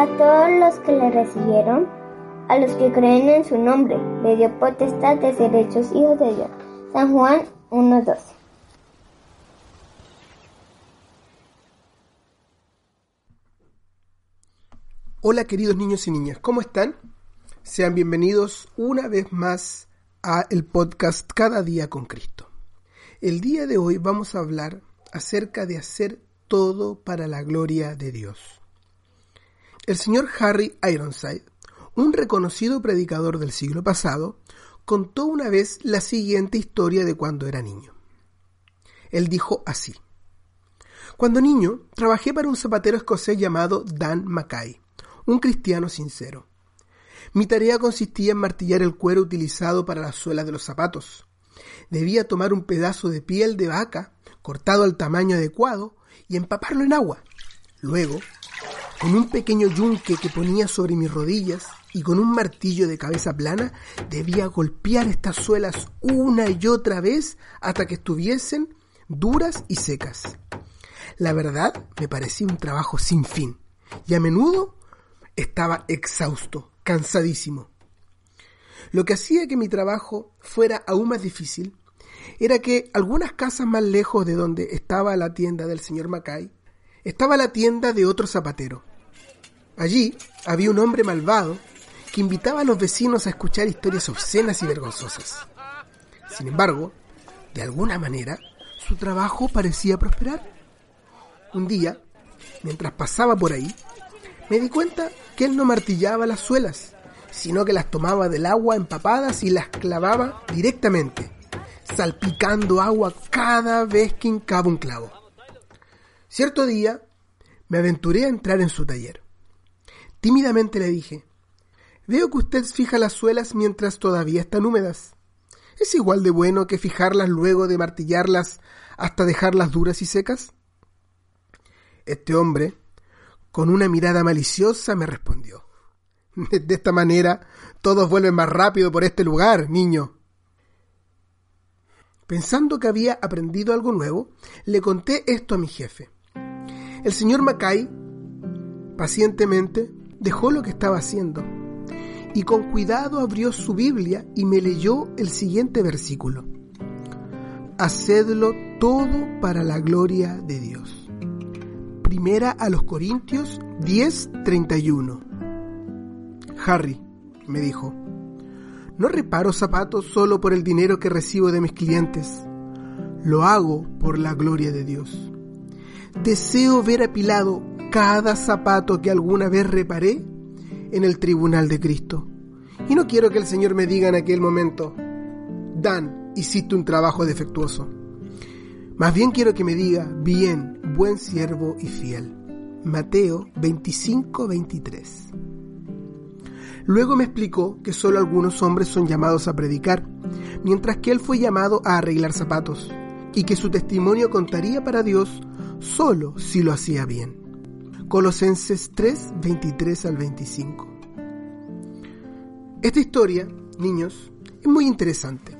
a todos los que le recibieron, a los que creen en su nombre. Le dio potestad de ser hechos hijos de Dios. San Juan 1.12. Hola queridos niños y niñas, ¿cómo están? Sean bienvenidos una vez más a el podcast Cada día con Cristo. El día de hoy vamos a hablar acerca de hacer todo para la gloria de Dios. El señor Harry Ironside, un reconocido predicador del siglo pasado, contó una vez la siguiente historia de cuando era niño. Él dijo así. Cuando niño, trabajé para un zapatero escocés llamado Dan Mackay, un cristiano sincero. Mi tarea consistía en martillar el cuero utilizado para las suelas de los zapatos. Debía tomar un pedazo de piel de vaca, cortado al tamaño adecuado, y empaparlo en agua. Luego, con un pequeño yunque que ponía sobre mis rodillas y con un martillo de cabeza plana, debía golpear estas suelas una y otra vez hasta que estuviesen duras y secas. La verdad me parecía un trabajo sin fin y a menudo estaba exhausto, cansadísimo. Lo que hacía que mi trabajo fuera aún más difícil era que algunas casas más lejos de donde estaba la tienda del señor Mackay, estaba la tienda de otro zapatero. Allí había un hombre malvado que invitaba a los vecinos a escuchar historias obscenas y vergonzosas. Sin embargo, de alguna manera, su trabajo parecía prosperar. Un día, mientras pasaba por ahí, me di cuenta que él no martillaba las suelas, sino que las tomaba del agua empapadas y las clavaba directamente salpicando agua cada vez que hincaba un clavo. Cierto día me aventuré a entrar en su taller. Tímidamente le dije, veo que usted fija las suelas mientras todavía están húmedas. ¿Es igual de bueno que fijarlas luego de martillarlas hasta dejarlas duras y secas? Este hombre, con una mirada maliciosa, me respondió. De esta manera, todos vuelven más rápido por este lugar, niño. Pensando que había aprendido algo nuevo, le conté esto a mi jefe. El señor Mackay pacientemente dejó lo que estaba haciendo y con cuidado abrió su Biblia y me leyó el siguiente versículo. Hacedlo todo para la gloria de Dios. Primera a los Corintios 10:31. Harry, me dijo, no reparo zapatos solo por el dinero que recibo de mis clientes. Lo hago por la gloria de Dios. Deseo ver apilado cada zapato que alguna vez reparé en el tribunal de Cristo. Y no quiero que el Señor me diga en aquel momento, Dan, hiciste un trabajo defectuoso. Más bien quiero que me diga, bien, buen siervo y fiel. Mateo 25, 23. Luego me explicó que solo algunos hombres son llamados a predicar, mientras que él fue llamado a arreglar zapatos, y que su testimonio contaría para Dios solo si lo hacía bien. Colosenses 3, 23 al 25. Esta historia, niños, es muy interesante.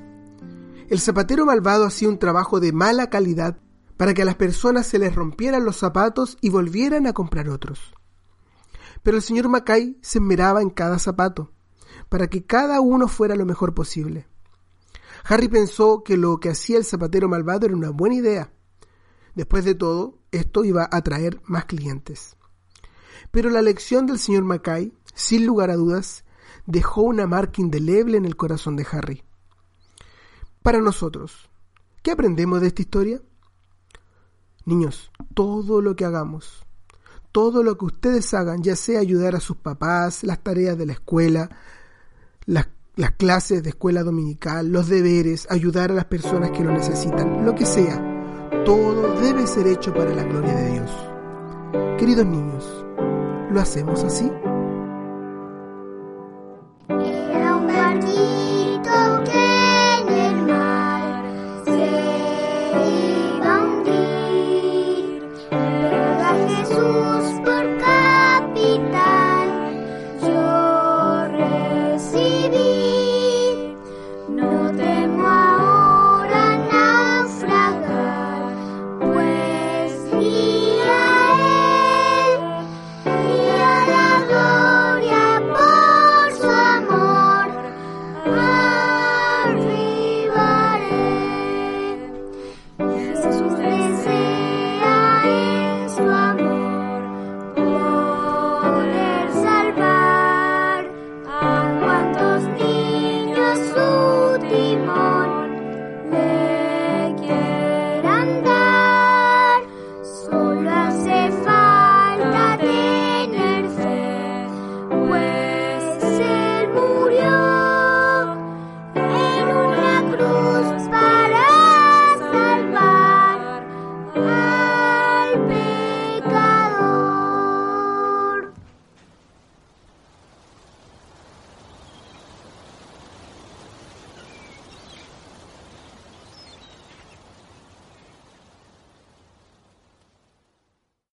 El zapatero malvado hacía un trabajo de mala calidad para que a las personas se les rompieran los zapatos y volvieran a comprar otros. Pero el señor Mackay se esmeraba en cada zapato, para que cada uno fuera lo mejor posible. Harry pensó que lo que hacía el zapatero malvado era una buena idea. Después de todo, esto iba a atraer más clientes. Pero la lección del señor Mackay, sin lugar a dudas, dejó una marca indeleble en el corazón de Harry. Para nosotros, ¿qué aprendemos de esta historia? Niños, todo lo que hagamos, todo lo que ustedes hagan, ya sea ayudar a sus papás, las tareas de la escuela, las, las, clases de escuela dominical, los deberes, ayudar a las personas que lo necesitan, lo que sea, todo debe ser hecho para la gloria de Dios. Queridos niños, ¿lo hacemos así?